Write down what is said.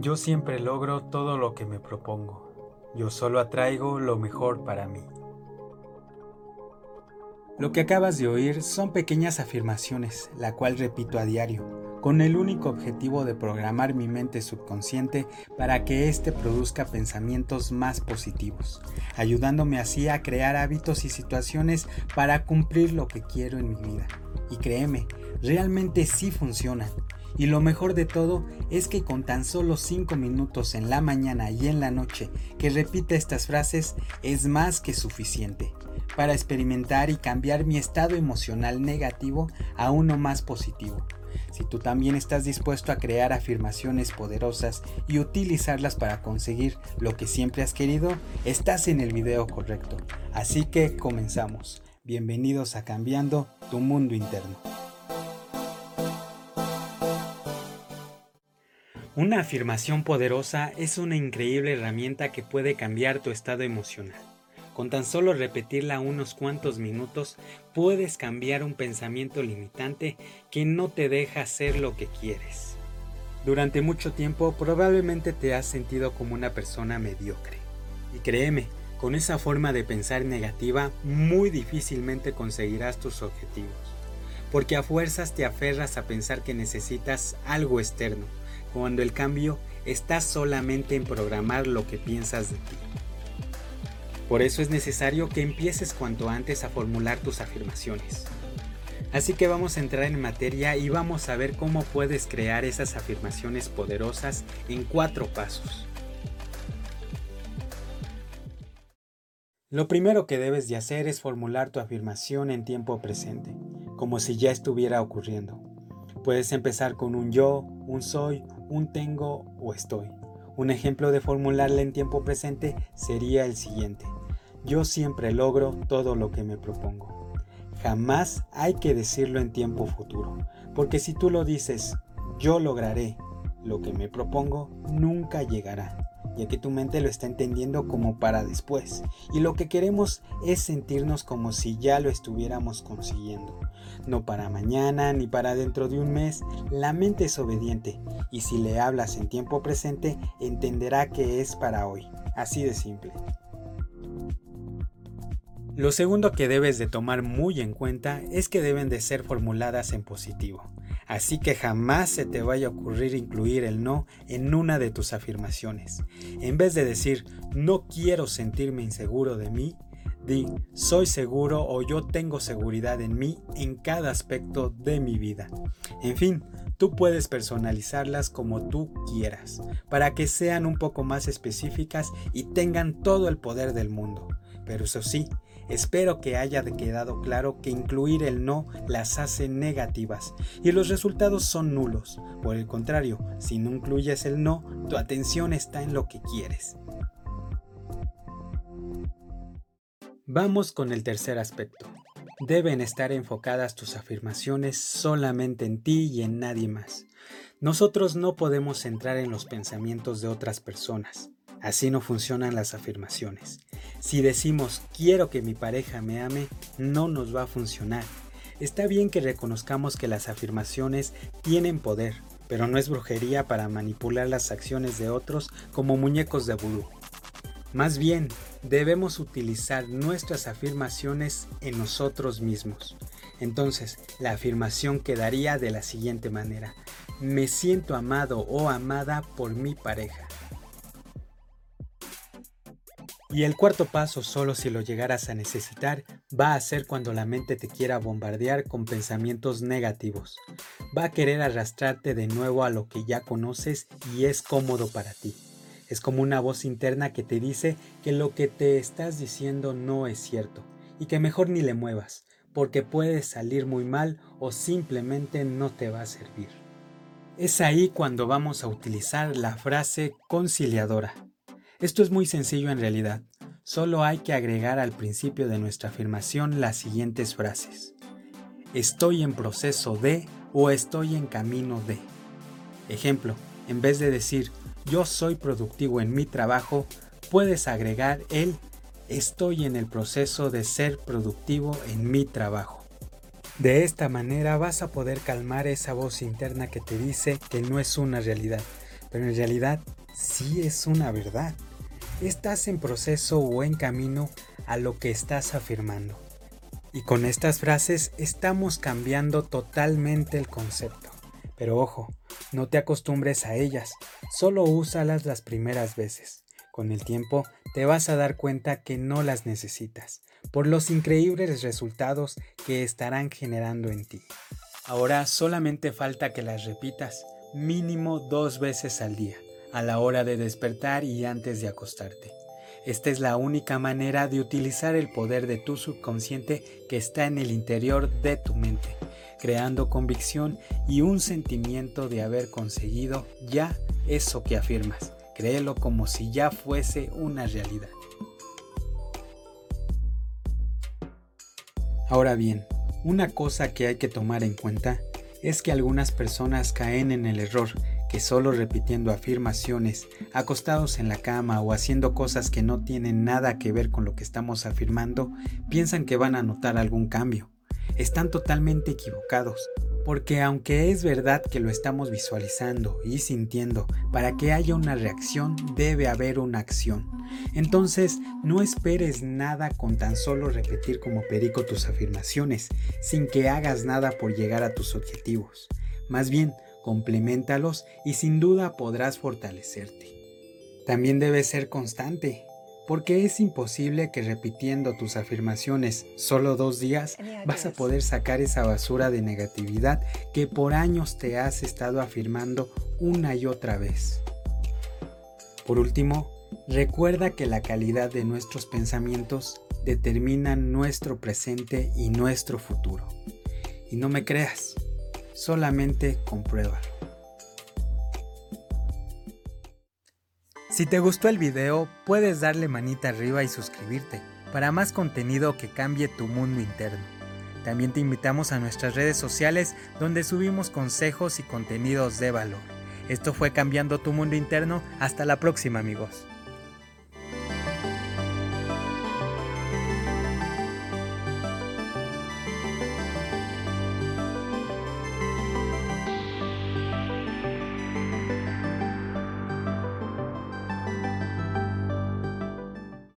Yo siempre logro todo lo que me propongo. Yo solo atraigo lo mejor para mí. Lo que acabas de oír son pequeñas afirmaciones, la cual repito a diario, con el único objetivo de programar mi mente subconsciente para que éste produzca pensamientos más positivos, ayudándome así a crear hábitos y situaciones para cumplir lo que quiero en mi vida. Y créeme, realmente sí funcionan. Y lo mejor de todo es que con tan solo 5 minutos en la mañana y en la noche que repita estas frases es más que suficiente para experimentar y cambiar mi estado emocional negativo a uno más positivo. Si tú también estás dispuesto a crear afirmaciones poderosas y utilizarlas para conseguir lo que siempre has querido, estás en el video correcto. Así que comenzamos. Bienvenidos a Cambiando tu Mundo Interno. Una afirmación poderosa es una increíble herramienta que puede cambiar tu estado emocional. Con tan solo repetirla unos cuantos minutos, puedes cambiar un pensamiento limitante que no te deja hacer lo que quieres. Durante mucho tiempo probablemente te has sentido como una persona mediocre. Y créeme, con esa forma de pensar negativa muy difícilmente conseguirás tus objetivos. Porque a fuerzas te aferras a pensar que necesitas algo externo, cuando el cambio está solamente en programar lo que piensas de ti. Por eso es necesario que empieces cuanto antes a formular tus afirmaciones. Así que vamos a entrar en materia y vamos a ver cómo puedes crear esas afirmaciones poderosas en cuatro pasos. Lo primero que debes de hacer es formular tu afirmación en tiempo presente, como si ya estuviera ocurriendo. Puedes empezar con un yo, un soy, un tengo o estoy. Un ejemplo de formularla en tiempo presente sería el siguiente. Yo siempre logro todo lo que me propongo. Jamás hay que decirlo en tiempo futuro, porque si tú lo dices, yo lograré lo que me propongo, nunca llegará ya que tu mente lo está entendiendo como para después. Y lo que queremos es sentirnos como si ya lo estuviéramos consiguiendo. No para mañana ni para dentro de un mes, la mente es obediente y si le hablas en tiempo presente entenderá que es para hoy. Así de simple. Lo segundo que debes de tomar muy en cuenta es que deben de ser formuladas en positivo. Así que jamás se te vaya a ocurrir incluir el no en una de tus afirmaciones. En vez de decir no quiero sentirme inseguro de mí, di soy seguro o yo tengo seguridad en mí en cada aspecto de mi vida. En fin, tú puedes personalizarlas como tú quieras, para que sean un poco más específicas y tengan todo el poder del mundo. Pero eso sí, Espero que haya quedado claro que incluir el no las hace negativas y los resultados son nulos. Por el contrario, si no incluyes el no, tu atención está en lo que quieres. Vamos con el tercer aspecto. Deben estar enfocadas tus afirmaciones solamente en ti y en nadie más. Nosotros no podemos entrar en los pensamientos de otras personas. Así no funcionan las afirmaciones. Si decimos quiero que mi pareja me ame, no nos va a funcionar. Está bien que reconozcamos que las afirmaciones tienen poder, pero no es brujería para manipular las acciones de otros como muñecos de vudú. Más bien, debemos utilizar nuestras afirmaciones en nosotros mismos. Entonces, la afirmación quedaría de la siguiente manera. Me siento amado o amada por mi pareja. Y el cuarto paso, solo si lo llegaras a necesitar, va a ser cuando la mente te quiera bombardear con pensamientos negativos. Va a querer arrastrarte de nuevo a lo que ya conoces y es cómodo para ti. Es como una voz interna que te dice que lo que te estás diciendo no es cierto y que mejor ni le muevas, porque puede salir muy mal o simplemente no te va a servir. Es ahí cuando vamos a utilizar la frase conciliadora esto es muy sencillo en realidad. Solo hay que agregar al principio de nuestra afirmación las siguientes frases. Estoy en proceso de o estoy en camino de. Ejemplo, en vez de decir yo soy productivo en mi trabajo, puedes agregar el estoy en el proceso de ser productivo en mi trabajo. De esta manera vas a poder calmar esa voz interna que te dice que no es una realidad, pero en realidad sí es una verdad. Estás en proceso o en camino a lo que estás afirmando. Y con estas frases estamos cambiando totalmente el concepto. Pero ojo, no te acostumbres a ellas, solo úsalas las primeras veces. Con el tiempo te vas a dar cuenta que no las necesitas, por los increíbles resultados que estarán generando en ti. Ahora solamente falta que las repitas mínimo dos veces al día, a la hora de despertar y antes de acostarte. Esta es la única manera de utilizar el poder de tu subconsciente que está en el interior de tu mente, creando convicción y un sentimiento de haber conseguido ya eso que afirmas. Créelo como si ya fuese una realidad. Ahora bien, una cosa que hay que tomar en cuenta es que algunas personas caen en el error que solo repitiendo afirmaciones, acostados en la cama o haciendo cosas que no tienen nada que ver con lo que estamos afirmando, piensan que van a notar algún cambio. Están totalmente equivocados, porque aunque es verdad que lo estamos visualizando y sintiendo, para que haya una reacción debe haber una acción. Entonces, no esperes nada con tan solo repetir como perico tus afirmaciones, sin que hagas nada por llegar a tus objetivos. Más bien, complementalos y sin duda podrás fortalecerte. También debes ser constante, porque es imposible que repitiendo tus afirmaciones solo dos días vas a poder sacar esa basura de negatividad que por años te has estado afirmando una y otra vez. Por último, recuerda que la calidad de nuestros pensamientos determina nuestro presente y nuestro futuro. Y no me creas, solamente compruébalo. Si te gustó el video, puedes darle manita arriba y suscribirte para más contenido que cambie tu mundo interno. También te invitamos a nuestras redes sociales donde subimos consejos y contenidos de valor. Esto fue Cambiando tu Mundo Interno. Hasta la próxima amigos.